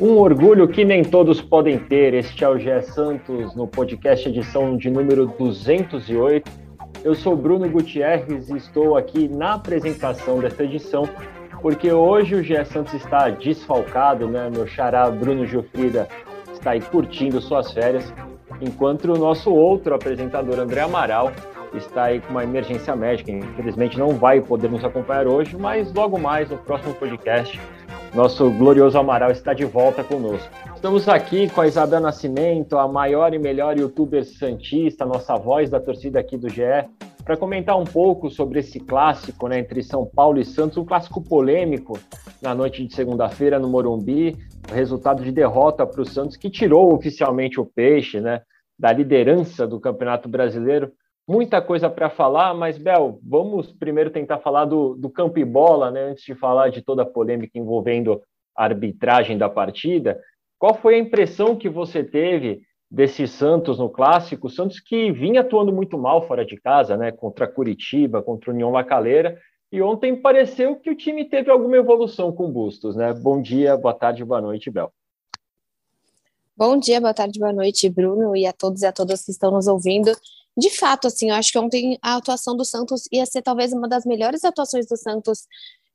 Um orgulho que nem todos podem ter. Este é o Gé Santos no podcast edição de número 208. Eu sou Bruno Gutierrez e estou aqui na apresentação desta edição porque hoje o Gé Santos está desfalcado, né? Meu xará Bruno Gilfrida está aí curtindo suas férias, enquanto o nosso outro apresentador André Amaral está aí com uma emergência médica. Infelizmente não vai poder nos acompanhar hoje, mas logo mais no próximo podcast nosso glorioso Amaral está de volta conosco. Estamos aqui com a Isabel Nascimento, a maior e melhor youtuber santista, nossa voz da torcida aqui do GE, para comentar um pouco sobre esse clássico né, entre São Paulo e Santos, um clássico polêmico na noite de segunda-feira no Morumbi, resultado de derrota para o Santos, que tirou oficialmente o peixe né, da liderança do Campeonato Brasileiro muita coisa para falar, mas, Bel, vamos primeiro tentar falar do, do campo e bola, né, antes de falar de toda a polêmica envolvendo a arbitragem da partida. Qual foi a impressão que você teve desse Santos no clássico? Santos que vinha atuando muito mal fora de casa, né, contra Curitiba, contra União Lacaleira, e ontem pareceu que o time teve alguma evolução com Bustos, né? Bom dia, boa tarde, boa noite, Bel. Bom dia, boa tarde, boa noite, Bruno, e a todos e a todas que estão nos ouvindo de fato, assim, eu acho que ontem a atuação do Santos ia ser talvez uma das melhores atuações do Santos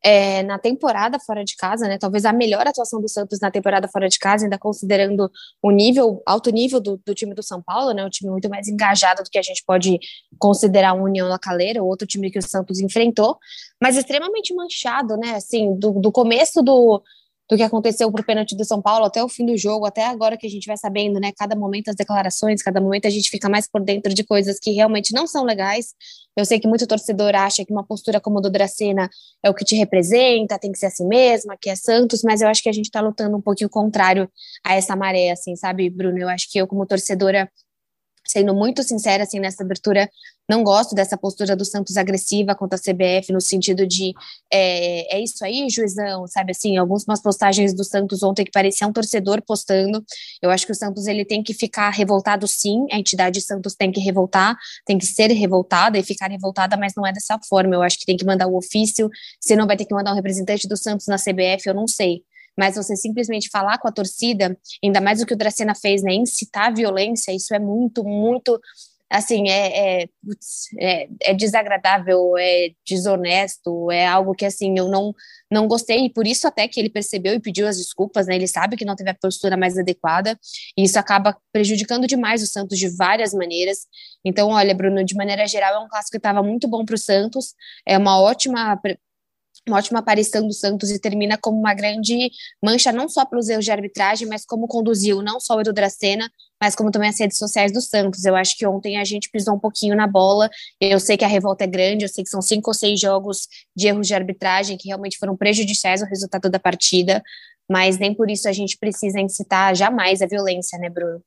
é, na temporada fora de casa, né? Talvez a melhor atuação do Santos na temporada fora de casa, ainda considerando o nível, alto nível do, do time do São Paulo, né? Um time muito mais engajado do que a gente pode considerar o União Lacaleira, outro time que o Santos enfrentou, mas extremamente manchado, né? Assim, do, do começo do, do que aconteceu para o pênalti do São Paulo até o fim do jogo, até agora que a gente vai sabendo, né? Cada momento as declarações, cada momento a gente fica mais por dentro de coisas que realmente não são legais. Eu sei que muito torcedor acha que uma postura como a do Dracena é o que te representa, tem que ser assim mesma, que é Santos, mas eu acho que a gente está lutando um pouquinho contrário a essa maré, assim, sabe, Bruno? Eu acho que eu, como torcedora, sendo muito sincera assim nessa abertura, não gosto dessa postura do Santos agressiva contra a CBF no sentido de é, é isso aí, juizão, sabe assim, algumas postagens do Santos ontem que parecia um torcedor postando. Eu acho que o Santos ele tem que ficar revoltado sim, a entidade Santos tem que revoltar, tem que ser revoltada e ficar revoltada, mas não é dessa forma. Eu acho que tem que mandar o ofício, se não vai ter que mandar um representante do Santos na CBF, eu não sei mas você simplesmente falar com a torcida, ainda mais o que o Dracena fez, né, incitar a violência, isso é muito, muito, assim, é, é, é, é, desagradável, é desonesto, é algo que, assim, eu não, não gostei, e por isso até que ele percebeu e pediu as desculpas, né, ele sabe que não teve a postura mais adequada, e isso acaba prejudicando demais o Santos de várias maneiras, então, olha, Bruno, de maneira geral, é um clássico que estava muito bom para o Santos, é uma ótima uma ótima aparição do Santos e termina como uma grande mancha, não só pelos erros de arbitragem, mas como conduziu não só o Edu Dracena, mas como também as redes sociais do Santos. Eu acho que ontem a gente pisou um pouquinho na bola. Eu sei que a revolta é grande, eu sei que são cinco ou seis jogos de erros de arbitragem que realmente foram prejudiciais ao resultado da partida, mas nem por isso a gente precisa incitar jamais a violência, né, Bruno?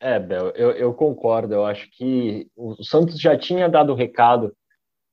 É, Bel, eu, eu concordo. Eu acho que o Santos já tinha dado o recado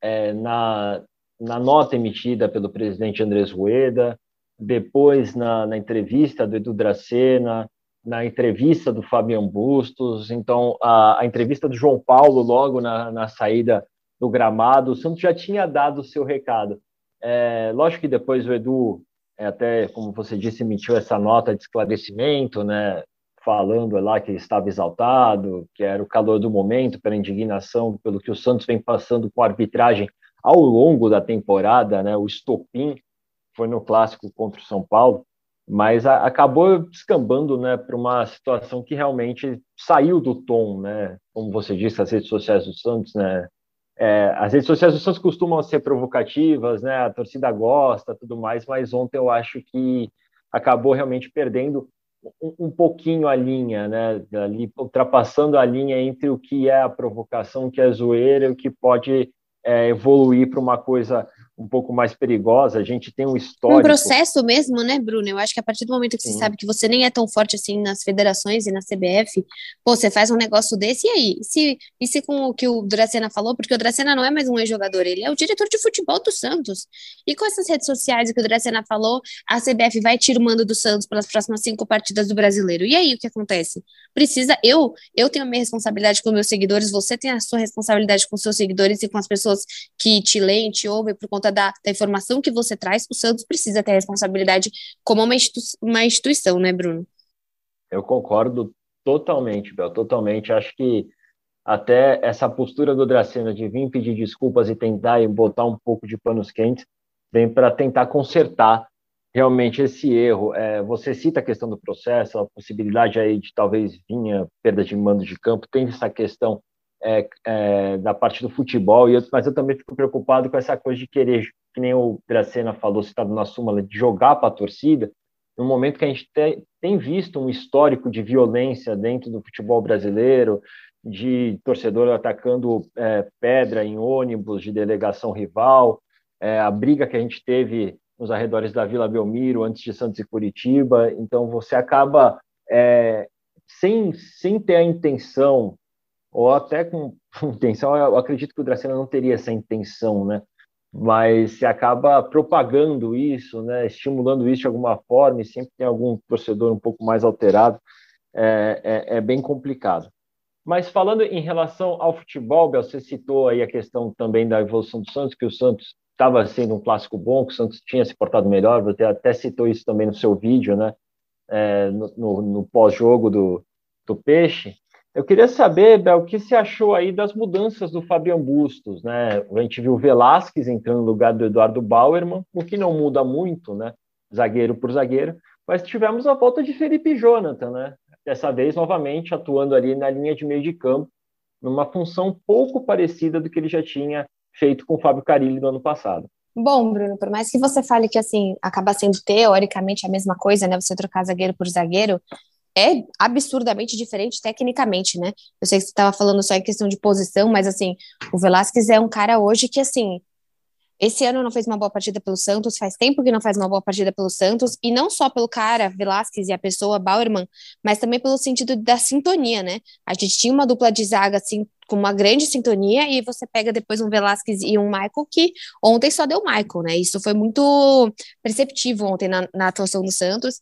é, na, na nota emitida pelo presidente Andrés Rueda, depois na, na entrevista do Edu Dracena, na entrevista do Fabian Bustos, então a, a entrevista do João Paulo logo na, na, saída do gramado, o Santos já tinha dado o seu recado. É, lógico que depois o Edu, é, até como você disse, emitiu essa nota de esclarecimento, né, falando lá que estava exaltado, que era o calor do momento pela indignação pelo que o Santos vem passando com a arbitragem ao longo da temporada, né, o estopim foi no clássico contra o São Paulo, mas a, acabou descambando né, para uma situação que realmente saiu do tom, né? Como você disse, as redes sociais do Santos, né? É, as redes sociais do Santos costumam ser provocativas, né? A torcida gosta, tudo mais, mas ontem eu acho que acabou realmente perdendo um, um pouquinho a linha, né? Ali, ultrapassando a linha entre o que é a provocação, o que é zoeira, o que pode é, evoluir para uma coisa um pouco mais perigosa. A gente tem um histórico. Um processo mesmo, né, Bruno? Eu acho que a partir do momento que Sim. você sabe que você nem é tão forte assim nas federações e na CBF, pô, você faz um negócio desse e aí? E se, e se com o que o Dracena falou? Porque o Dracena não é mais um ex-jogador, ele é o diretor de futebol do Santos. E com essas redes sociais que o Dracena falou, a CBF vai tirar o mando do Santos pelas próximas cinco partidas do brasileiro. E aí o que acontece? Precisa, eu, eu tenho a minha responsabilidade com meus seguidores, você tem a sua responsabilidade com seus seguidores e com as pessoas que te leem, te ouvem por conta da, da informação que você traz, o Santos precisa ter responsabilidade como uma, institu uma instituição, né, Bruno? Eu concordo totalmente, Bel, totalmente. Acho que até essa postura do Dracena de vir pedir desculpas e tentar e botar um pouco de panos quentes vem para tentar consertar realmente esse erro. É, você cita a questão do processo, a possibilidade aí de talvez vinha perda de mando de campo, tem essa questão é, é, da parte do futebol, eu, mas eu também fico preocupado com essa coisa de querer, que nem o Gracena falou, citado na súmula, de jogar para a torcida, no momento que a gente te, tem visto um histórico de violência dentro do futebol brasileiro, de torcedor atacando é, pedra em ônibus de delegação rival, é, a briga que a gente teve nos arredores da Vila Belmiro, antes de Santos e Curitiba, então você acaba é, sem, sem ter a intenção ou até com intenção, eu acredito que o Dracena não teria essa intenção, né? Mas se acaba propagando isso, né? Estimulando isso de alguma forma, e sempre tem algum torcedor um pouco mais alterado, é, é, é bem complicado. Mas falando em relação ao futebol, Bel, você citou aí a questão também da evolução do Santos, que o Santos estava sendo um clássico bom, que o Santos tinha se portado melhor, você até citou isso também no seu vídeo, né? É, no, no, no pós-jogo do, do Peixe. Eu queria saber, Bel, o que você achou aí das mudanças do Fabian Bustos, né? A gente viu o Velasquez entrando no lugar do Eduardo Bauerman, o que não muda muito, né? Zagueiro por zagueiro, mas tivemos a volta de Felipe Jonathan, né? Dessa vez, novamente, atuando ali na linha de meio de campo, numa função pouco parecida do que ele já tinha feito com o Fábio Carilli no ano passado. Bom, Bruno, por mais que você fale que assim acaba sendo teoricamente a mesma coisa, né? Você trocar zagueiro por zagueiro, é absurdamente diferente tecnicamente, né? Eu sei que você estava falando só em questão de posição, mas assim, o Velasquez é um cara hoje que, assim, esse ano não fez uma boa partida pelo Santos, faz tempo que não faz uma boa partida pelo Santos, e não só pelo cara, Velasquez e a pessoa Bauerman, mas também pelo sentido da sintonia, né? A gente tinha uma dupla de zaga, assim, com uma grande sintonia, e você pega depois um Velasquez e um Michael, que ontem só deu Michael, né? Isso foi muito perceptivo ontem na, na atuação do Santos,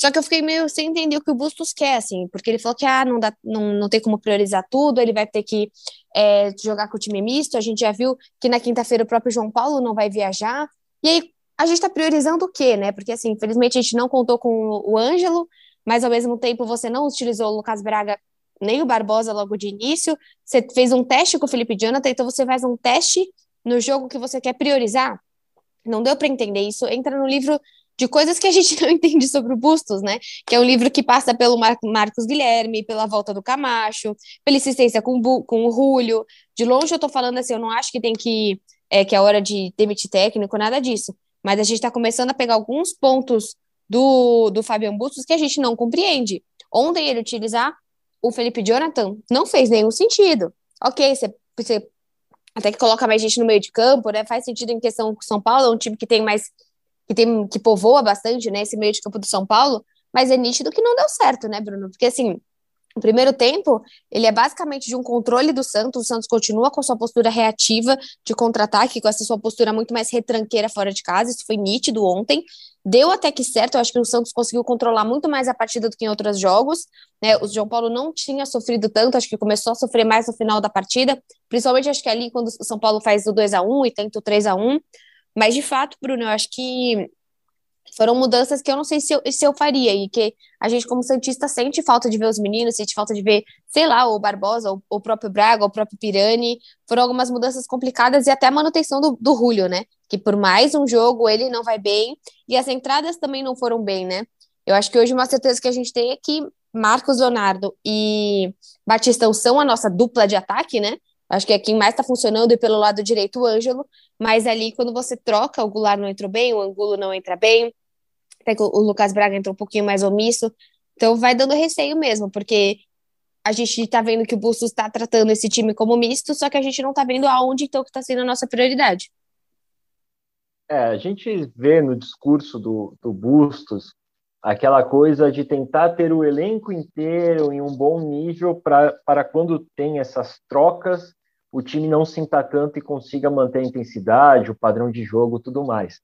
só que eu fiquei meio sem entender o que o Bustos quer, assim, porque ele falou que ah, não, dá, não, não tem como priorizar tudo, ele vai ter que é, jogar com o time misto. A gente já viu que na quinta-feira o próprio João Paulo não vai viajar. E aí a gente está priorizando o quê, né? Porque, assim, infelizmente a gente não contou com o Ângelo, mas ao mesmo tempo você não utilizou o Lucas Braga nem o Barbosa logo de início. Você fez um teste com o Felipe Jonathan, então você faz um teste no jogo que você quer priorizar. Não deu para entender isso. Entra no livro de coisas que a gente não entende sobre o Bustos, né? Que é um livro que passa pelo Mar Marcos Guilherme, pela volta do Camacho, pela insistência com, com o Rúlio. De longe eu tô falando assim, eu não acho que tem que é, que é hora de demitir técnico, nada disso. Mas a gente está começando a pegar alguns pontos do, do Fabian Bustos que a gente não compreende. Ontem ele utilizar o Felipe Jonathan não fez nenhum sentido. Ok, você, até que coloca mais gente no meio de campo, né? Faz sentido em questão que São Paulo é um time que tem mais que tem que povoa bastante, né, esse meio de campo do São Paulo, mas é nítido que não deu certo, né, Bruno? Porque assim, o primeiro tempo, ele é basicamente de um controle do Santos. O Santos continua com sua postura reativa de contra-ataque, com essa sua postura muito mais retranqueira fora de casa. Isso foi nítido ontem. Deu até que certo. Eu acho que o Santos conseguiu controlar muito mais a partida do que em outros jogos. Né? O João Paulo não tinha sofrido tanto, acho que começou a sofrer mais no final da partida. Principalmente, acho que ali, quando o São Paulo faz o 2 a 1 e tenta o 3 a 1 mas, de fato, Bruno, eu acho que foram mudanças que eu não sei se eu, se eu faria e que a gente, como Santista, sente falta de ver os meninos, sente falta de ver, sei lá, o Barbosa, o, o próprio Braga, o próprio Pirani. Foram algumas mudanças complicadas e até a manutenção do, do Julio, né? Que por mais um jogo ele não vai bem e as entradas também não foram bem, né? Eu acho que hoje uma certeza que a gente tem é que Marcos Leonardo e Batistão são a nossa dupla de ataque, né? Acho que é quem mais está funcionando e pelo lado direito o Ângelo, mas ali quando você troca, o Goulart não entrou bem, o Angulo não entra bem, até que o Lucas Braga entrou um pouquinho mais omisso, então vai dando receio mesmo, porque a gente está vendo que o Bustos está tratando esse time como misto, só que a gente não está vendo aonde então que está sendo a nossa prioridade. É, a gente vê no discurso do, do Bustos aquela coisa de tentar ter o elenco inteiro em um bom nível para quando tem essas trocas, o time não sinta tanto e consiga manter a intensidade, o padrão de jogo tudo mais.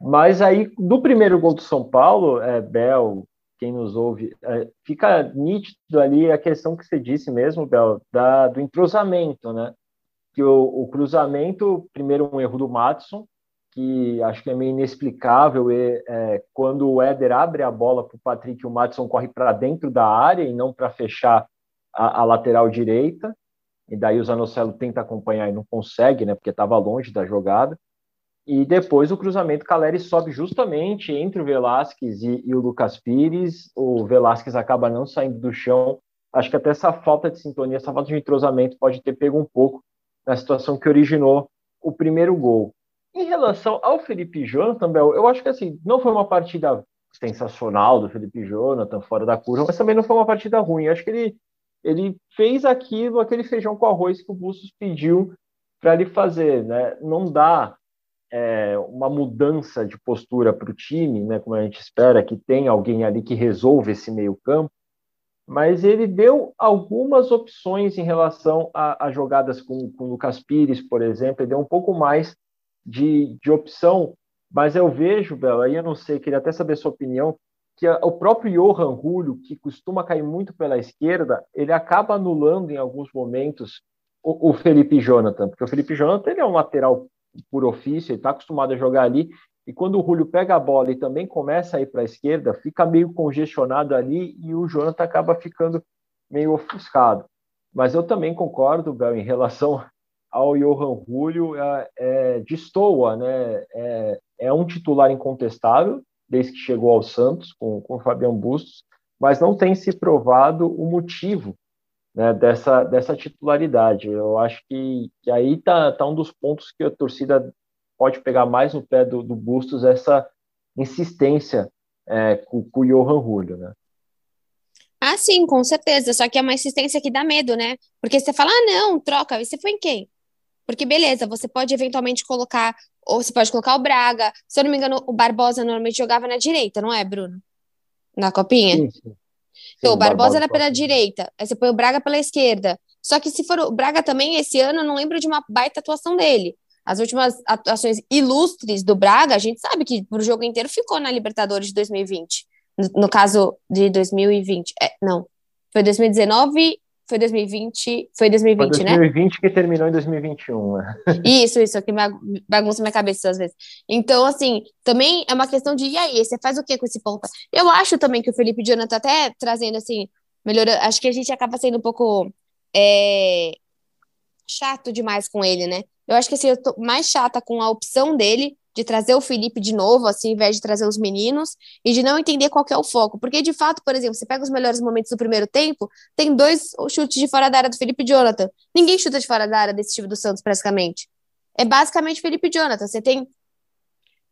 Mas aí, do primeiro gol do São Paulo, é, Bel, quem nos ouve, é, fica nítido ali a questão que você disse mesmo, Bel, da, do entrosamento, né? Que o, o cruzamento, primeiro um erro do Matson, que acho que é meio inexplicável e, é, quando o Éder abre a bola para o Patrick, o Madison corre para dentro da área e não para fechar a, a, lateral direita, e daí o Zanocelo tenta acompanhar e não consegue, né, porque estava longe da jogada, e depois o cruzamento, Caleri sobe justamente entre o Velasquez e, e o Lucas Pires, o Velasquez acaba não saindo do chão, acho que até essa falta de sintonia, essa falta de entrosamento pode ter pego um pouco na situação que originou o primeiro gol. Em relação ao Felipe Jonathan, eu acho que assim, não foi uma partida sensacional do Felipe Jonathan, fora da curva, mas também não foi uma partida ruim. Eu acho que ele, ele fez aquilo, aquele feijão com arroz que o Bustos pediu para ele fazer. Né? Não dá é, uma mudança de postura para o time, né, como a gente espera que tenha alguém ali que resolva esse meio campo, mas ele deu algumas opções em relação a, a jogadas com, com o Lucas Pires, por exemplo, ele deu um pouco mais de, de opção, mas eu vejo, Bela, aí eu não sei, queria até saber sua opinião, que o próprio Johan Julio, que costuma cair muito pela esquerda, ele acaba anulando em alguns momentos o, o Felipe Jonathan, porque o Felipe Jonathan ele é um lateral por ofício, ele está acostumado a jogar ali, e quando o Julio pega a bola e também começa a ir para a esquerda, fica meio congestionado ali e o Jonathan acaba ficando meio ofuscado. Mas eu também concordo, Bel, em relação ao Johan Julio é, é, destoa, né? É, é, um titular incontestável desde que chegou ao Santos com, com o Fabião Bustos, mas não tem se provado o motivo né, dessa, dessa titularidade. Eu acho que, que aí tá, tá um dos pontos que a torcida pode pegar mais no pé do, do Bustos, essa insistência é, com, com o Johan Julio, né? Ah, sim, com certeza. Só que é uma insistência que dá medo, né? Porque você fala, ah, não, troca. E você foi em quem? Porque, beleza, você pode eventualmente colocar, ou você pode colocar o Braga. Se eu não me engano, o Barbosa normalmente jogava na direita, não é, Bruno? Na copinha? Sim, sim. Então, o Barbosa, Barbosa era pela direita, aí você põe o Braga pela esquerda. Só que se for o Braga também, esse ano, eu não lembro de uma baita atuação dele. As últimas atuações ilustres do Braga, a gente sabe que o jogo inteiro ficou na Libertadores de 2020. No, no caso de 2020. É, não. Foi 2019 foi 2020, foi 2020, foi 2020 né? 2020 que terminou em 2021. Né? Isso, isso, que bagunça minha cabeça às vezes. Então, assim, também é uma questão de, e aí, você faz o que com esse ponto? Eu acho também que o Felipe Jonathan tá até trazendo, assim, melhorando, acho que a gente acaba sendo um pouco é, chato demais com ele, né? Eu acho que, assim, eu tô mais chata com a opção dele de trazer o Felipe de novo, assim, ao invés de trazer os meninos, e de não entender qual é o foco. Porque, de fato, por exemplo, você pega os melhores momentos do primeiro tempo, tem dois chutes de fora da área do Felipe e Jonathan. Ninguém chuta de fora da área desse time do Santos, praticamente. É basicamente Felipe e Jonathan. Você tem.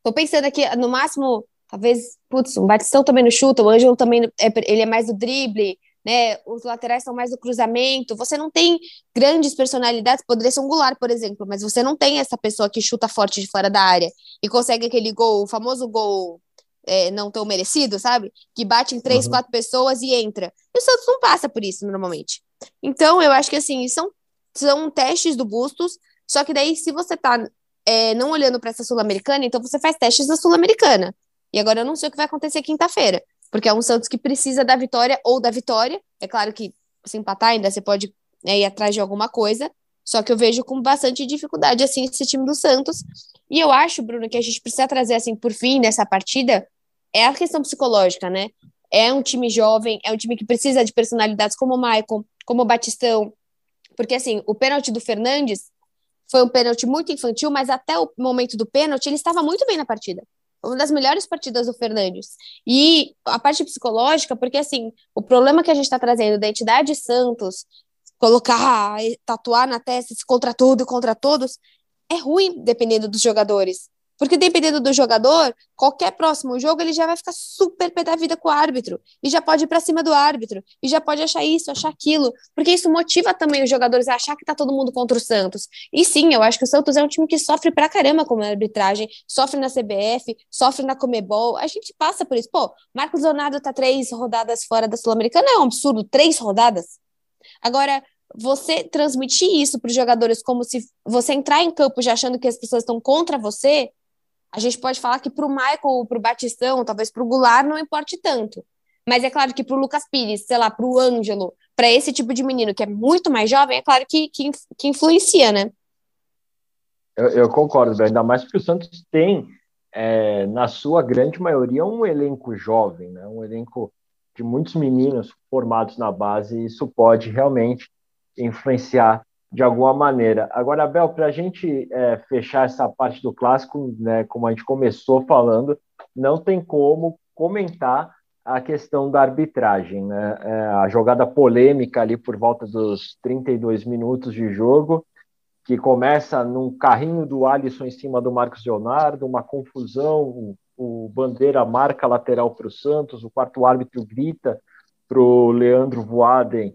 Tô pensando aqui, no máximo, talvez, putz, o Batistão também não chuta, o Ângelo também, é, ele é mais do drible, né? Os laterais são mais do cruzamento. Você não tem grandes personalidades, poderia ser um Goulart, por exemplo, mas você não tem essa pessoa que chuta forte de fora da área e consegue aquele gol, o famoso gol é, não tão merecido, sabe? Que bate em três, uhum. quatro pessoas e entra. E o Santos não passa por isso normalmente. Então, eu acho que assim, são, são testes do Bustos, só que daí, se você tá é, não olhando para essa Sul-Americana, então você faz testes da Sul-Americana. E agora eu não sei o que vai acontecer quinta-feira porque é um Santos que precisa da vitória ou da vitória. É claro que se empatar ainda você pode né, ir atrás de alguma coisa, só que eu vejo com bastante dificuldade assim esse time do Santos. E eu acho, Bruno, que a gente precisa trazer assim por fim nessa partida é a questão psicológica, né? É um time jovem, é um time que precisa de personalidades como o Maicon, como o Batistão, porque assim, o pênalti do Fernandes foi um pênalti muito infantil, mas até o momento do pênalti ele estava muito bem na partida uma das melhores partidas do Fernandes. E a parte psicológica, porque assim, o problema que a gente está trazendo da entidade Santos, colocar, tatuar na testa contra tudo e contra todos, é ruim dependendo dos jogadores. Porque dependendo do jogador, qualquer próximo jogo ele já vai ficar super pé da vida com o árbitro. E já pode ir para cima do árbitro. E já pode achar isso, achar aquilo. Porque isso motiva também os jogadores a achar que tá todo mundo contra o Santos. E sim, eu acho que o Santos é um time que sofre pra caramba com a arbitragem. Sofre na CBF, sofre na Comebol. A gente passa por isso. Pô, Marcos Leonardo tá três rodadas fora da Sul-Americana. É um absurdo. Três rodadas. Agora, você transmitir isso para os jogadores como se você entrar em campo já achando que as pessoas estão contra você, a gente pode falar que para o Michael, para o Batistão, talvez para o Goulart não importe tanto. Mas é claro que para o Lucas Pires, sei lá, para o Ângelo, para esse tipo de menino que é muito mais jovem, é claro que, que, que influencia, né? Eu, eu concordo, ainda mais porque o Santos tem, é, na sua grande maioria, um elenco jovem, né? um elenco de muitos meninos formados na base, e isso pode realmente influenciar de alguma maneira. Agora, Abel, para a gente é, fechar essa parte do clássico, né, como a gente começou falando, não tem como comentar a questão da arbitragem, né? É, a jogada polêmica ali por volta dos 32 minutos de jogo, que começa num carrinho do Alisson em cima do Marcos Leonardo, uma confusão, o, o Bandeira marca lateral para o Santos, o quarto árbitro grita para o Leandro Voaden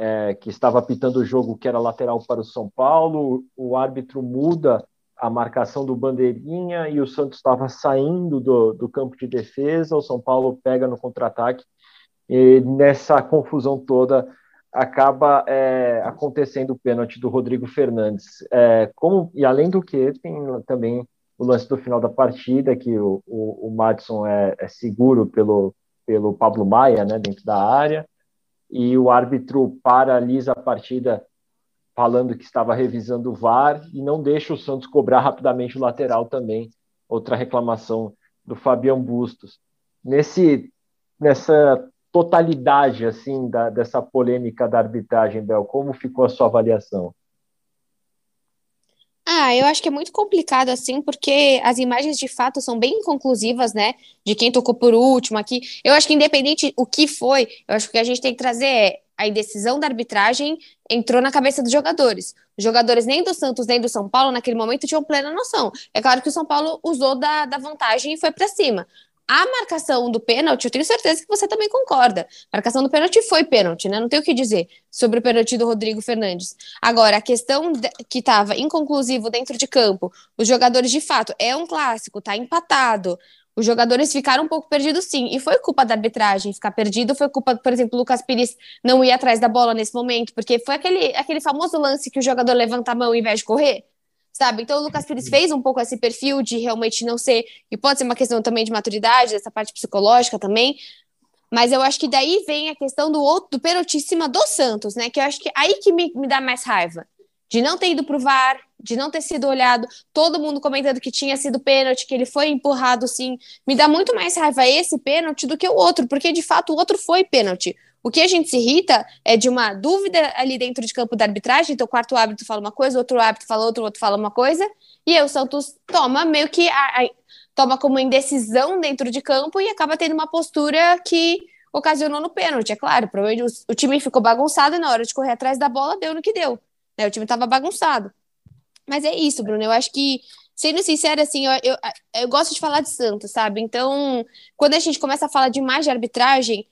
é, que estava apitando o jogo que era lateral para o São Paulo, o árbitro muda a marcação do Bandeirinha e o Santos estava saindo do, do campo de defesa, o São Paulo pega no contra-ataque e nessa confusão toda acaba é, acontecendo o pênalti do Rodrigo Fernandes. É, como, e além do que, tem também o lance do final da partida, que o, o, o Madison é, é seguro pelo, pelo Pablo Maia, né, dentro da área, e o árbitro paralisa a partida falando que estava revisando o VAR e não deixa o Santos cobrar rapidamente o lateral também. Outra reclamação do Fabião Bustos. Nesse, nessa totalidade assim da, dessa polêmica da arbitragem, Bel, como ficou a sua avaliação? Ah, eu acho que é muito complicado assim, porque as imagens de fato são bem inconclusivas, né? De quem tocou por último aqui. Eu acho que independente o que foi, eu acho que a gente tem que trazer é a indecisão da arbitragem entrou na cabeça dos jogadores. Os jogadores nem do Santos nem do São Paulo naquele momento tinham plena noção. É claro que o São Paulo usou da, da vantagem e foi para cima. A marcação do pênalti, eu tenho certeza que você também concorda. A marcação do pênalti foi pênalti, né? Não tem o que dizer sobre o pênalti do Rodrigo Fernandes. Agora, a questão que estava inconclusivo dentro de campo, os jogadores de fato, é um clássico, tá empatado. Os jogadores ficaram um pouco perdidos, sim. E foi culpa da arbitragem ficar perdido. Foi culpa, por exemplo, do Lucas Pires não ir atrás da bola nesse momento, porque foi aquele, aquele famoso lance que o jogador levanta a mão ao invés de correr sabe? Então o Lucas Pires fez um pouco esse perfil de realmente não ser, e pode ser uma questão também de maturidade, dessa parte psicológica também, mas eu acho que daí vem a questão do outro, do pênalti em cima do Santos, né? Que eu acho que aí que me, me dá mais raiva. De não ter ido pro VAR, de não ter sido olhado, todo mundo comentando que tinha sido pênalti, que ele foi empurrado sim. Me dá muito mais raiva esse pênalti do que o outro, porque de fato o outro foi pênalti. O que a gente se irrita é de uma dúvida ali dentro de campo da arbitragem, então o quarto árbitro fala uma coisa, outro árbitro fala outra, outro fala uma coisa, e aí o Santos toma meio que a, a, toma como indecisão dentro de campo e acaba tendo uma postura que ocasionou no pênalti, é claro, o, o time ficou bagunçado e na hora de correr atrás da bola deu no que deu, né? O time estava bagunçado. Mas é isso, Bruno, eu acho que sendo sincera, assim, eu, eu, eu, gosto de falar de Santos, sabe? Então, quando a gente começa a falar de mais de arbitragem,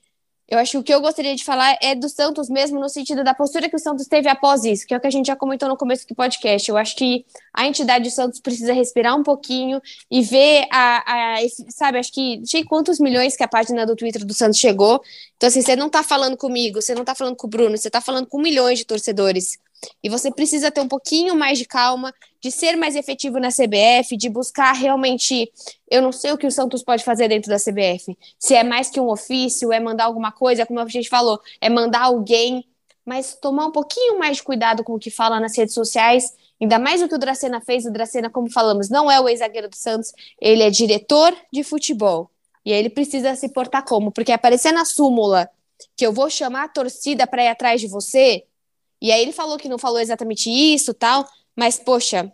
eu acho que o que eu gostaria de falar é do Santos mesmo, no sentido da postura que o Santos teve após isso, que é o que a gente já comentou no começo do podcast. Eu acho que a entidade do Santos precisa respirar um pouquinho e ver a, a sabe, acho que, sei quantos milhões que a página do Twitter do Santos chegou. Então, assim, você não tá falando comigo, você não tá falando com o Bruno, você tá falando com milhões de torcedores. E você precisa ter um pouquinho mais de calma, de ser mais efetivo na CBF, de buscar realmente. Eu não sei o que o Santos pode fazer dentro da CBF. Se é mais que um ofício, é mandar alguma coisa, como a gente falou, é mandar alguém, mas tomar um pouquinho mais de cuidado com o que fala nas redes sociais. Ainda mais o que o Dracena fez. O Dracena, como falamos, não é o ex-zagueiro do Santos, ele é diretor de futebol. E aí ele precisa se portar como? Porque aparecer na súmula que eu vou chamar a torcida para ir atrás de você, e aí ele falou que não falou exatamente isso, tal, mas poxa,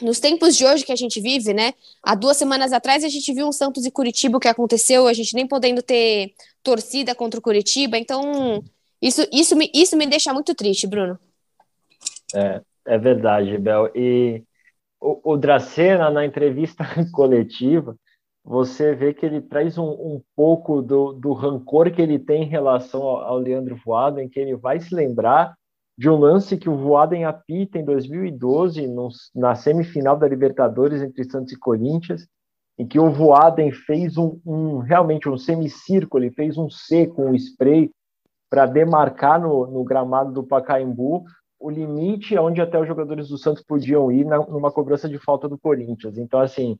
nos tempos de hoje que a gente vive, né? Há duas semanas atrás a gente viu um Santos e Curitiba que aconteceu, a gente nem podendo ter torcida contra o Curitiba, então isso, isso, me, isso me deixa muito triste, Bruno. É, é verdade, Bel. E o, o Dracena, na entrevista coletiva, você vê que ele traz um, um pouco do, do, rancor que ele tem em relação ao, ao Leandro Voaden, que ele vai se lembrar de um lance que o Voaden apita em 2012, no, na semifinal da Libertadores entre Santos e Corinthians, em que o Voaden fez um, um realmente um semicírculo, ele fez um C com um spray para demarcar no, no, gramado do Pacaembu o limite onde até os jogadores do Santos podiam ir na, numa cobrança de falta do Corinthians. Então, assim,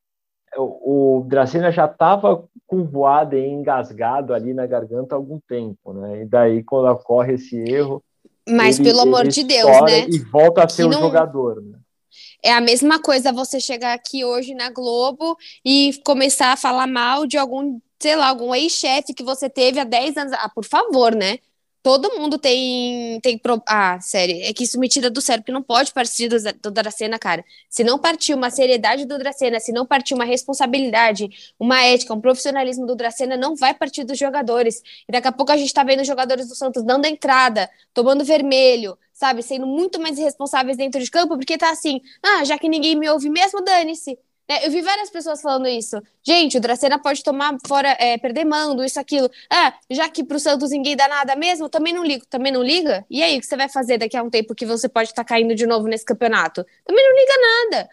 o, o Dracena já estava com voada engasgado ali na garganta há algum tempo, né? E daí, quando ocorre esse erro. Mas, ele, pelo amor de Deus, né? E volta a ser o um jogador, né? É a mesma coisa você chegar aqui hoje na Globo e começar a falar mal de algum, sei lá, algum ex-chefe que você teve há 10 anos. Ah, por favor, né? Todo mundo tem. tem pro... Ah, sério, é que isso me tira do sério, porque não pode partir do, do Dracena, cara. Se não partir uma seriedade do Dracena, se não partir uma responsabilidade, uma ética, um profissionalismo do Dracena, não vai partir dos jogadores. E daqui a pouco a gente tá vendo os jogadores do Santos dando entrada, tomando vermelho, sabe? Sendo muito mais irresponsáveis dentro de campo, porque tá assim, ah, já que ninguém me ouve mesmo, dane-se. É, eu vi várias pessoas falando isso. Gente, o Dracena pode tomar fora, é, perder mando, isso, aquilo. Ah, já que pro Santos ninguém dá nada mesmo, também não ligo. Também não liga? E aí, o que você vai fazer daqui a um tempo que você pode estar tá caindo de novo nesse campeonato? Também não liga nada.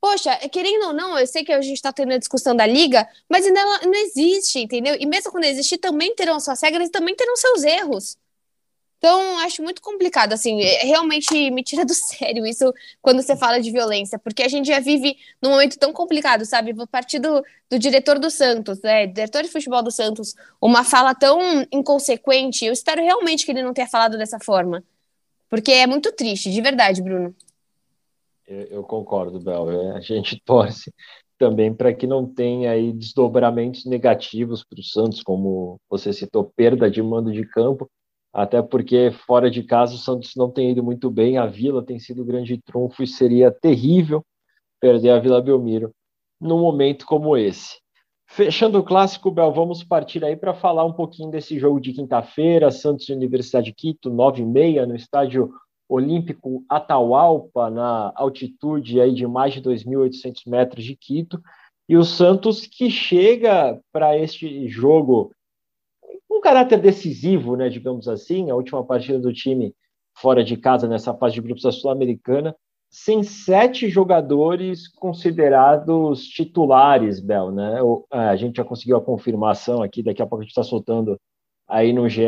Poxa, querendo ou não, eu sei que a gente está tendo a discussão da liga, mas ainda não existe, entendeu? E mesmo quando existir, também terão suas regras e também terão seus erros. Então, acho muito complicado, assim, é, realmente me tira do sério isso quando você fala de violência, porque a gente já vive num momento tão complicado, sabe? Vou partir do, do diretor do Santos, né? Diretor de futebol do Santos, uma fala tão inconsequente, eu espero realmente que ele não tenha falado dessa forma, porque é muito triste, de verdade, Bruno. Eu, eu concordo, Bel, é, a gente torce também para que não tenha aí desdobramentos negativos para o Santos, como você citou, perda de mando de campo, até porque fora de casa o Santos não tem ido muito bem, a Vila tem sido grande trunfo e seria terrível perder a Vila Belmiro num momento como esse. Fechando o clássico, Bel, vamos partir aí para falar um pouquinho desse jogo de quinta-feira, Santos Universidade de Quito, 9 e meia, no estádio Olímpico Atahualpa, na altitude aí de mais de 2.800 metros de Quito, e o Santos que chega para este jogo caráter decisivo, né, digamos assim, a última partida do time fora de casa nessa fase de grupos da Sul-Americana, sem sete jogadores considerados titulares, Bel, né? A gente já conseguiu a confirmação aqui, daqui a pouco a gente está soltando aí no GE.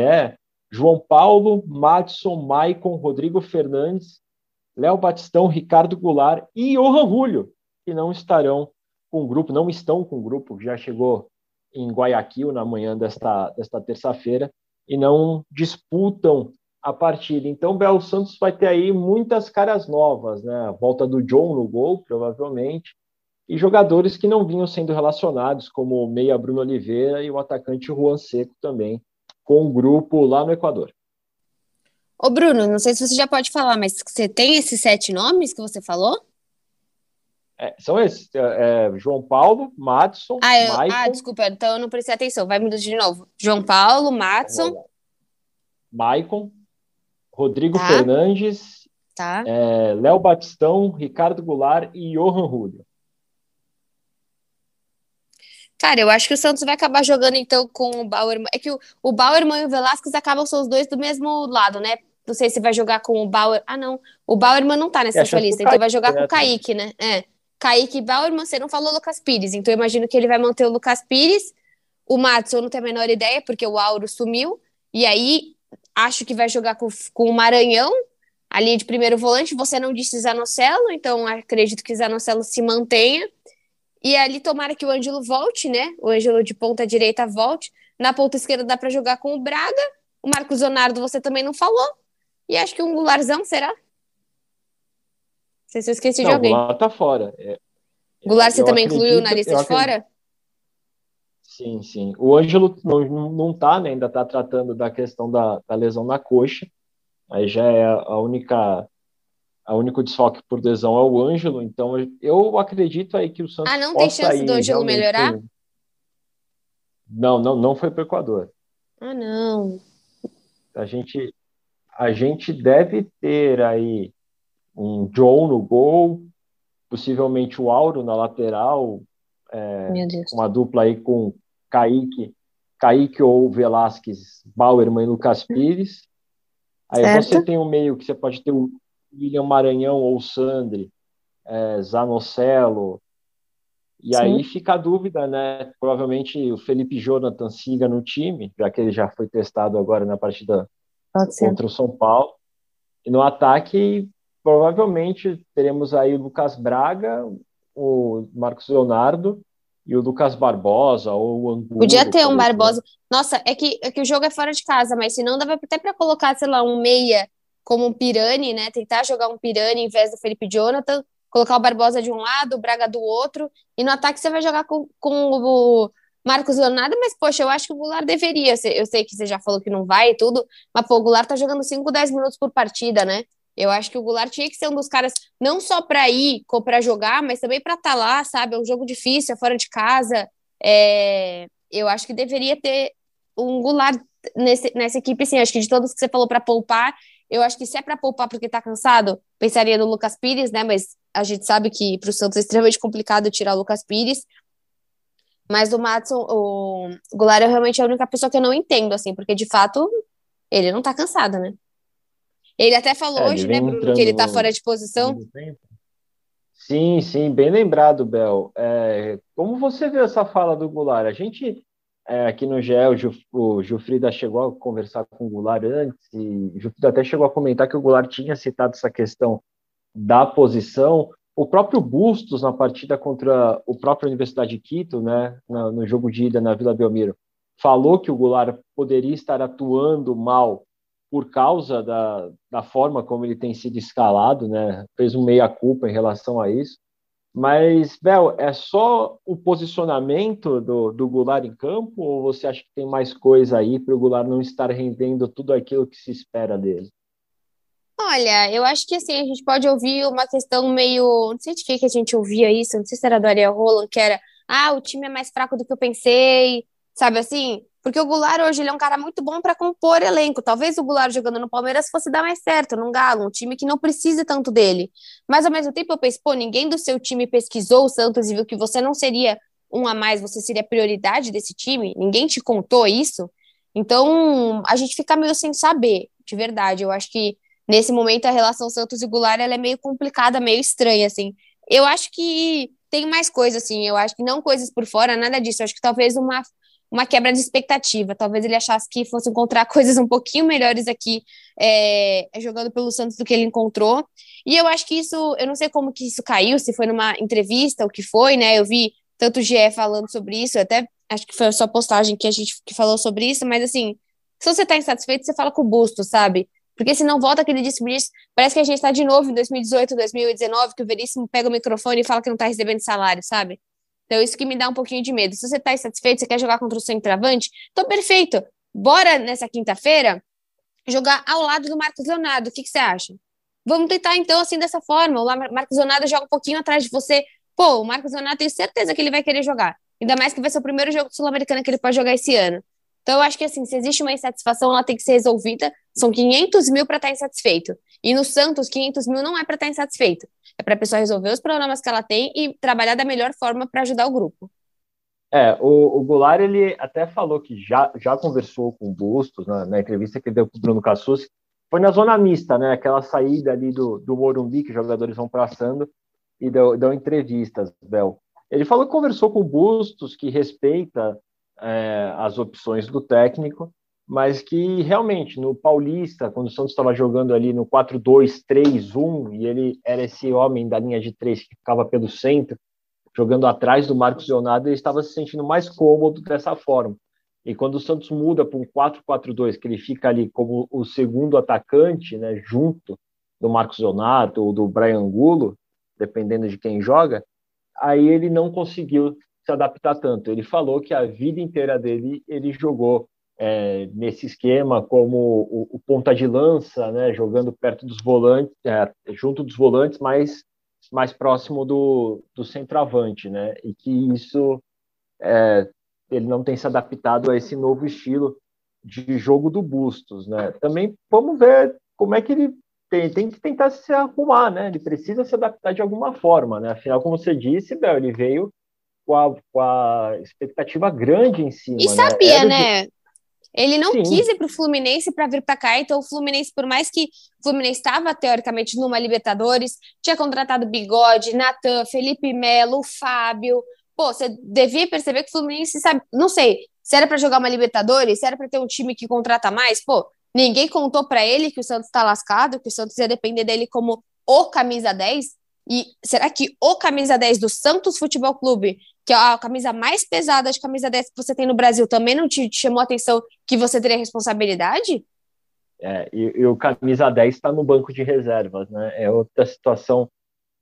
João Paulo, Madison, Maicon, Rodrigo Fernandes, Léo Batistão, Ricardo Goulart e Johan Julio, que não estarão com o grupo, não estão com o grupo, já chegou em Guayaquil na manhã desta, desta terça-feira e não disputam a partida. Então, Bel Santos vai ter aí muitas caras novas, né? A volta do John no gol, provavelmente, e jogadores que não vinham sendo relacionados, como o meia Bruno Oliveira e o atacante Juan Seco também, com o grupo lá no Equador. Ô, Bruno, não sei se você já pode falar, mas você tem esses sete nomes que você falou? É, são esses: é, é, João Paulo, Matson, ah, eu, ah, desculpa, então eu não prestei atenção. Vai mudar de novo. João Paulo, Matson. Maicon, Rodrigo tá. Fernandes, tá. É, Léo Batistão, Ricardo Goulart e Johan Julio. Cara, eu acho que o Santos vai acabar jogando então com o Bauerman. É que o, o Bauerman e o Velasquez acabam são os dois do mesmo lado, né? Não sei se vai jogar com o Bauer. Ah, não. O Bauerman não tá nessa sua lista, então vai jogar com o Kaique, né? É. Kaique Bauerman, você não falou Lucas Pires, então eu imagino que ele vai manter o Lucas Pires. O Matos, eu não tenho a menor ideia, porque o Auro sumiu. E aí, acho que vai jogar com, com o Maranhão, ali de primeiro volante. Você não disse Zanocelo, então acredito que Zanocelo se mantenha. E ali, tomara que o Ângelo volte, né? O Ângelo de ponta direita volte. Na ponta esquerda dá para jogar com o Braga. O Marcos Leonardo você também não falou. E acho que um Gularzão, será? Sei se eu esqueci não, de alguém. Goulart tá fora. É, Goulart você também acredito, incluiu na lista de fora? Sim, sim. O Ângelo não, não tá, né? Ainda tá tratando da questão da, da lesão na coxa. Aí já é a única a único desfoque por lesão é o Ângelo, então eu acredito aí que o Santos Ah, não tem chance do Ângelo melhorar? Não, não, não foi para o Equador. Ah, não. A gente a gente deve ter aí um John no gol, possivelmente o Auro na lateral, é, uma dupla aí com Kaique, Kaique ou Velasquez, Bauerman e Lucas Pires. Aí certo. você tem um meio que você pode ter o William Maranhão ou o Sandri, é, Zanocelo. E Sim. aí fica a dúvida, né? Provavelmente o Felipe Jonathan siga no time, já que ele já foi testado agora na partida contra o São Paulo. E no ataque, provavelmente teremos aí o Lucas Braga, o Marcos Leonardo e o Lucas Barbosa ou o Angulo. Podia ter um Barbosa. Nossa, é que, é que o jogo é fora de casa, mas se não, dava até para colocar, sei lá, um meia como um Pirani, né? Tentar jogar um Pirani em vez do Felipe Jonathan, colocar o Barbosa de um lado, o Braga do outro, e no ataque você vai jogar com, com o Marcos Leonardo, mas poxa, eu acho que o Goulart deveria. Eu sei que você já falou que não vai e tudo, mas pô, o Goulart tá jogando 5, 10 minutos por partida, né? Eu acho que o Goulart tinha que ser um dos caras, não só para ir, para jogar, mas também para estar tá lá, sabe? É um jogo difícil, é fora de casa. É... Eu acho que deveria ter um Goulart nesse, nessa equipe, sim. Acho que de todos que você falou para poupar, eu acho que se é para poupar porque tá cansado, pensaria no Lucas Pires, né? Mas a gente sabe que para o Santos é extremamente complicado tirar o Lucas Pires. Mas o Matson, o Goulart é realmente a única pessoa que eu não entendo, assim, porque de fato ele não tá cansado, né? Ele até falou é, hoje, né, Bruno, que ele tá fora de posição. Sim, sim, bem lembrado, Bel. É, como você vê essa fala do Goulart? A gente é, aqui no GE, o, o Gilfrida chegou a conversar com o Goulart antes, e o Gilfrida até chegou a comentar que o Goulart tinha citado essa questão da posição. O próprio Bustos, na partida contra o próprio Universidade de Quito, né, no, no jogo de ida na Vila Belmiro, falou que o Goulart poderia estar atuando mal por causa da, da forma como ele tem sido escalado, né, fez um meia-culpa em relação a isso. Mas, Bel, é só o posicionamento do, do Goulart em campo ou você acha que tem mais coisa aí para o Goulart não estar rendendo tudo aquilo que se espera dele? Olha, eu acho que assim, a gente pode ouvir uma questão meio. Não sei de que, que a gente ouvia isso, não sei se era do Ariel Roland, que era: ah, o time é mais fraco do que eu pensei, sabe assim? Porque o Goulart hoje ele é um cara muito bom para compor elenco. Talvez o Goulart jogando no Palmeiras fosse dar mais certo, num Galo, um time que não precisa tanto dele. Mas ao mesmo tempo eu penso, pô, ninguém do seu time pesquisou o Santos e viu que você não seria um a mais, você seria prioridade desse time? Ninguém te contou isso? Então, a gente fica meio sem saber, de verdade. Eu acho que nesse momento a relação Santos e Goulart ela é meio complicada, meio estranha, assim. Eu acho que tem mais coisas, assim. Eu acho que não coisas por fora, nada disso. Eu acho que talvez uma uma quebra de expectativa. Talvez ele achasse que fosse encontrar coisas um pouquinho melhores aqui é, jogando pelo Santos do que ele encontrou. E eu acho que isso, eu não sei como que isso caiu, se foi numa entrevista, o que foi, né? Eu vi tanto o GE falando sobre isso, até acho que foi a sua postagem que a gente que falou sobre isso, mas assim, se você tá insatisfeito, você fala com o busto, sabe? Porque se não volta aquele disse parece que a gente está de novo em 2018, 2019, que o Veríssimo pega o microfone e fala que não está recebendo salário, sabe? Então, isso que me dá um pouquinho de medo. Se você está insatisfeito, você quer jogar contra o centroavante, então perfeito. Bora nessa quinta-feira jogar ao lado do Marcos Leonardo. O que, que você acha? Vamos tentar, então, assim, dessa forma. O Marcos Leonardo joga um pouquinho atrás de você. Pô, o Marcos Leonardo tem certeza que ele vai querer jogar. Ainda mais que vai ser o primeiro jogo sul-americano que ele pode jogar esse ano. Então, eu acho que, assim, se existe uma insatisfação, ela tem que ser resolvida. São 500 mil para estar tá insatisfeito. E no Santos, 500 mil não é para estar tá insatisfeito. É para a pessoa resolver os problemas que ela tem e trabalhar da melhor forma para ajudar o grupo. É, o, o Goulart, ele até falou que já, já conversou com o Bustos, na, na entrevista que ele deu com o Bruno Cassus, foi na zona mista, né, aquela saída ali do, do Morumbi, que os jogadores vão passando, e deu, deu entrevistas, Bel. Ele falou que conversou com o Bustos, que respeita é, as opções do técnico, mas que realmente no Paulista, quando o Santos estava jogando ali no 4-2-3-1, e ele era esse homem da linha de três que ficava pelo centro, jogando atrás do Marcos Leonardo, ele estava se sentindo mais cômodo dessa forma. E quando o Santos muda para um 4-4-2, que ele fica ali como o segundo atacante, né, junto do Marcos Leonardo ou do Brian Angulo, dependendo de quem joga, aí ele não conseguiu se adaptar tanto. Ele falou que a vida inteira dele ele jogou é, nesse esquema como o, o, ponta de lança, né, jogando perto dos volantes, é, junto dos volantes, mais mais próximo do, do centroavante, né, e que isso é, ele não tem se adaptado a esse novo estilo de jogo do Bustos, né. Também vamos ver como é que ele tem, tem que tentar se arrumar, né? Ele precisa se adaptar de alguma forma, né? Afinal, como você disse, Bel, ele veio com a, com a expectativa grande em cima. E né? sabia, né? Ele não Sim. quis ir para o Fluminense para vir para cá, então o Fluminense, por mais que o Fluminense estava teoricamente numa Libertadores, tinha contratado Bigode, Natan, Felipe Melo, Fábio. Pô, você devia perceber que o Fluminense sabe, não sei, se era para jogar uma Libertadores, se era para ter um time que contrata mais, pô, ninguém contou para ele que o Santos está lascado, que o Santos ia depender dele como o camisa 10. E será que o camisa 10 do Santos Futebol Clube que é a camisa mais pesada de camisa 10 que você tem no Brasil, também não te, chamou a atenção que você teria responsabilidade? É, e, e o camisa 10 está no banco de reservas, né? É outra situação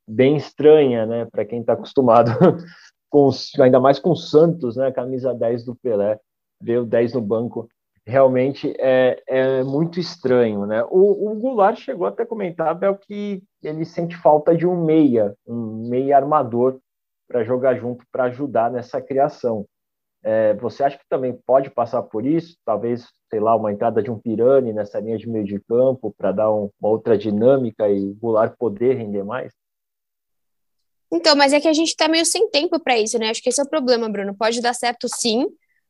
bem estranha, né? Para quem está acostumado com, ainda mais com o Santos, né? Camisa 10 do Pelé, ver o 10 no banco, realmente é, é muito estranho, né? O, o Goulart chegou até a comentar, Bel, que ele sente falta de um meia, um meia armador para jogar junto, para ajudar nessa criação. É, você acha que também pode passar por isso? Talvez, sei lá, uma entrada de um Pirani nessa linha de meio de campo para dar um, uma outra dinâmica e o Goulart poder render mais? Então, mas é que a gente está meio sem tempo para isso, né? Acho que esse é o problema, Bruno. Pode dar certo sim,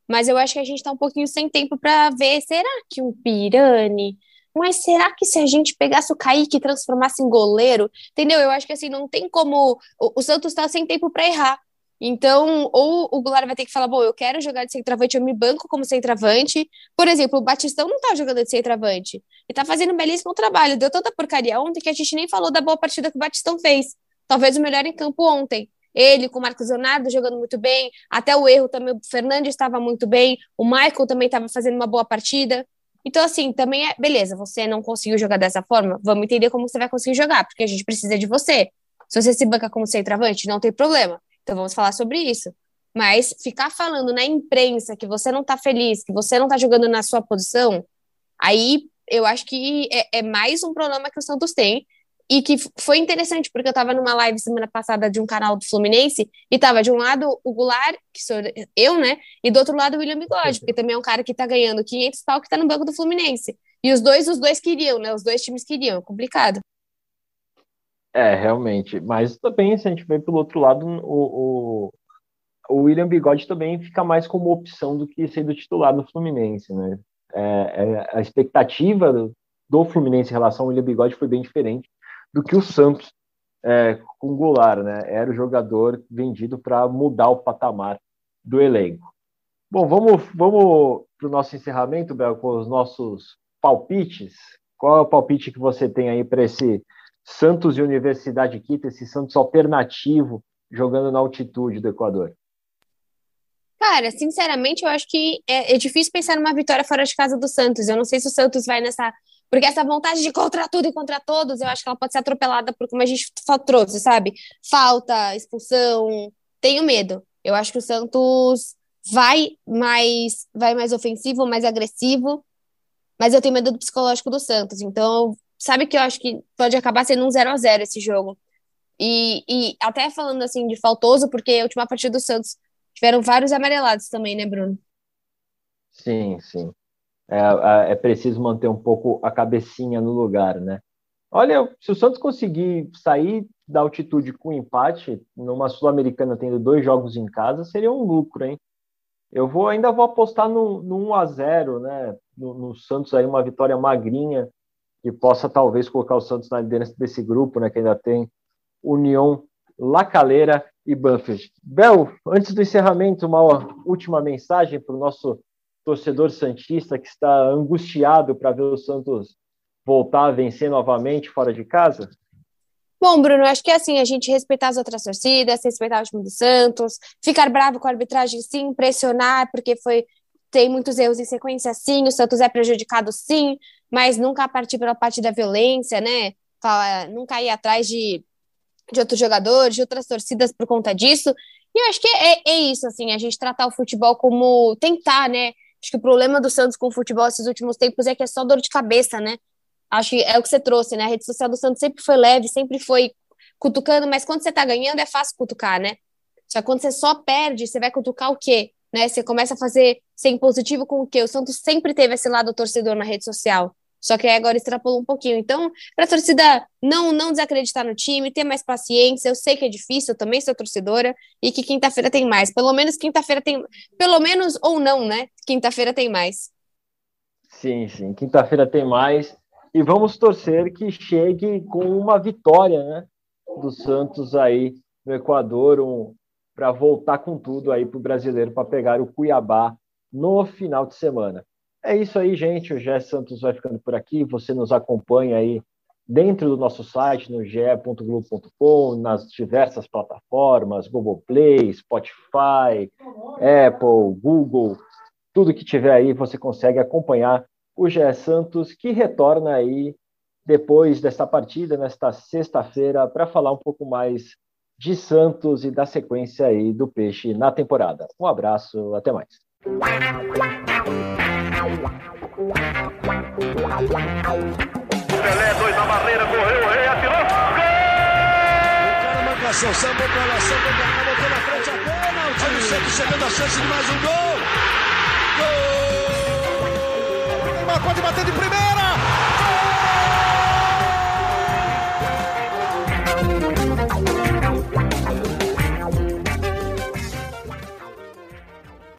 mas eu acho que a gente está um pouquinho sem tempo para ver. Será que um Pirani mas será que se a gente pegasse o Kaique e transformasse em goleiro, entendeu? Eu acho que assim, não tem como. O, o Santos tá sem tempo para errar. Então, ou o Goulart vai ter que falar, bom, eu quero jogar de centroavante, eu me banco como centroavante. Por exemplo, o Batistão não tá jogando de centroavante. Ele tá fazendo um belíssimo trabalho. Deu tanta porcaria ontem que a gente nem falou da boa partida que o Batistão fez. Talvez o melhor em campo ontem. Ele com o Marcos Leonardo jogando muito bem, até o erro também, o Fernandes estava muito bem, o Michael também estava fazendo uma boa partida. Então, assim, também é, beleza, você não conseguiu jogar dessa forma, vamos entender como você vai conseguir jogar, porque a gente precisa de você. Se você se banca como centroavante, não tem problema. Então, vamos falar sobre isso. Mas ficar falando na imprensa que você não tá feliz, que você não tá jogando na sua posição, aí eu acho que é, é mais um problema que o Santos tem e que foi interessante, porque eu estava numa live semana passada de um canal do Fluminense, e tava de um lado o Goulart, que sou eu, né? E do outro lado o William Bigode, porque também é um cara que tá ganhando 500 pau que tá no banco do Fluminense. E os dois, os dois queriam, né? Os dois times queriam, é complicado. É, realmente. Mas também, se a gente vê pelo outro lado, o, o, o William Bigode também fica mais como opção do que sendo titular do Fluminense, né? É, é, a expectativa do, do Fluminense em relação ao William Bigode foi bem diferente do que o Santos é, com Goulart, né? Era o jogador vendido para mudar o patamar do elenco. Bom, vamos, vamos para o nosso encerramento, Bel, com os nossos palpites. Qual é o palpite que você tem aí para esse Santos e Universidade Quito, esse Santos alternativo jogando na altitude do Equador? Cara, sinceramente, eu acho que é, é, difícil pensar numa vitória fora de casa do Santos. Eu não sei se o Santos vai nessa porque essa vontade de contra tudo e contra todos, eu acho que ela pode ser atropelada por como a gente trouxe, sabe? Falta, expulsão. Tenho medo. Eu acho que o Santos vai mais, vai mais ofensivo, mais agressivo, mas eu tenho medo do psicológico do Santos. Então, sabe que eu acho que pode acabar sendo um 0 a 0 esse jogo. E, e até falando assim de faltoso, porque a última partida do Santos tiveram vários amarelados também, né, Bruno? Sim, sim é, é preciso manter um pouco a cabecinha no lugar, né? Olha, se o Santos conseguir sair da altitude com empate, numa Sul-Americana tendo dois jogos em casa, seria um lucro, hein? Eu vou ainda vou apostar no, no 1 a 0 né? No, no, Santos aí, uma vitória magrinha, que possa talvez colocar o Santos na liderança desse grupo, né? Que ainda tem União, La Calera e Banfield. Bel, antes do encerramento, uma última mensagem para o nosso torcedor santista que está angustiado para ver o Santos voltar a vencer novamente fora de casa? Bom, Bruno, acho que é assim, a gente respeitar as outras torcidas, respeitar o time do Santos, ficar bravo com a arbitragem sim, pressionar, porque foi tem muitos erros em sequência sim, o Santos é prejudicado sim, mas nunca partir pela parte da violência, né? Nunca ir atrás de, de outros jogadores, de outras torcidas por conta disso. E eu acho que é, é isso, assim, a gente tratar o futebol como tentar, né? Acho que o problema do Santos com o futebol esses últimos tempos é que é só dor de cabeça, né? Acho que é o que você trouxe, né? A rede social do Santos sempre foi leve, sempre foi cutucando, mas quando você tá ganhando é fácil cutucar, né? Só que quando você só perde, você vai cutucar o quê? Né? Você começa a fazer ser impositivo com o quê? O Santos sempre teve esse lado torcedor na rede social. Só que agora extrapolou um pouquinho. Então, para a torcida não, não desacreditar no time, ter mais paciência. Eu sei que é difícil, eu também sou torcedora, e que quinta-feira tem mais. Pelo menos quinta-feira tem. Pelo menos ou não, né? Quinta-feira tem mais. Sim, sim. Quinta-feira tem mais. E vamos torcer que chegue com uma vitória, né? Do Santos aí no Equador, um, para voltar com tudo aí para o brasileiro para pegar o Cuiabá no final de semana. É isso aí, gente. O Gé Santos vai ficando por aqui. Você nos acompanha aí dentro do nosso site, no ge.globo.com, nas diversas plataformas, Google Play, Spotify, Apple, Google, tudo que tiver aí, você consegue acompanhar o Gé Santos, que retorna aí depois desta partida, nesta sexta-feira, para falar um pouco mais de Santos e da sequência aí do Peixe na temporada. Um abraço, até mais. Pelé, dois na barreira, correu, o rei atirou. Gol! O cara marcação, sambou pra lá, sambou pra cá, botou na frente a bola. O time sempre chegando a chance de mais um gol. Gol! Neymar pode bater de primeira.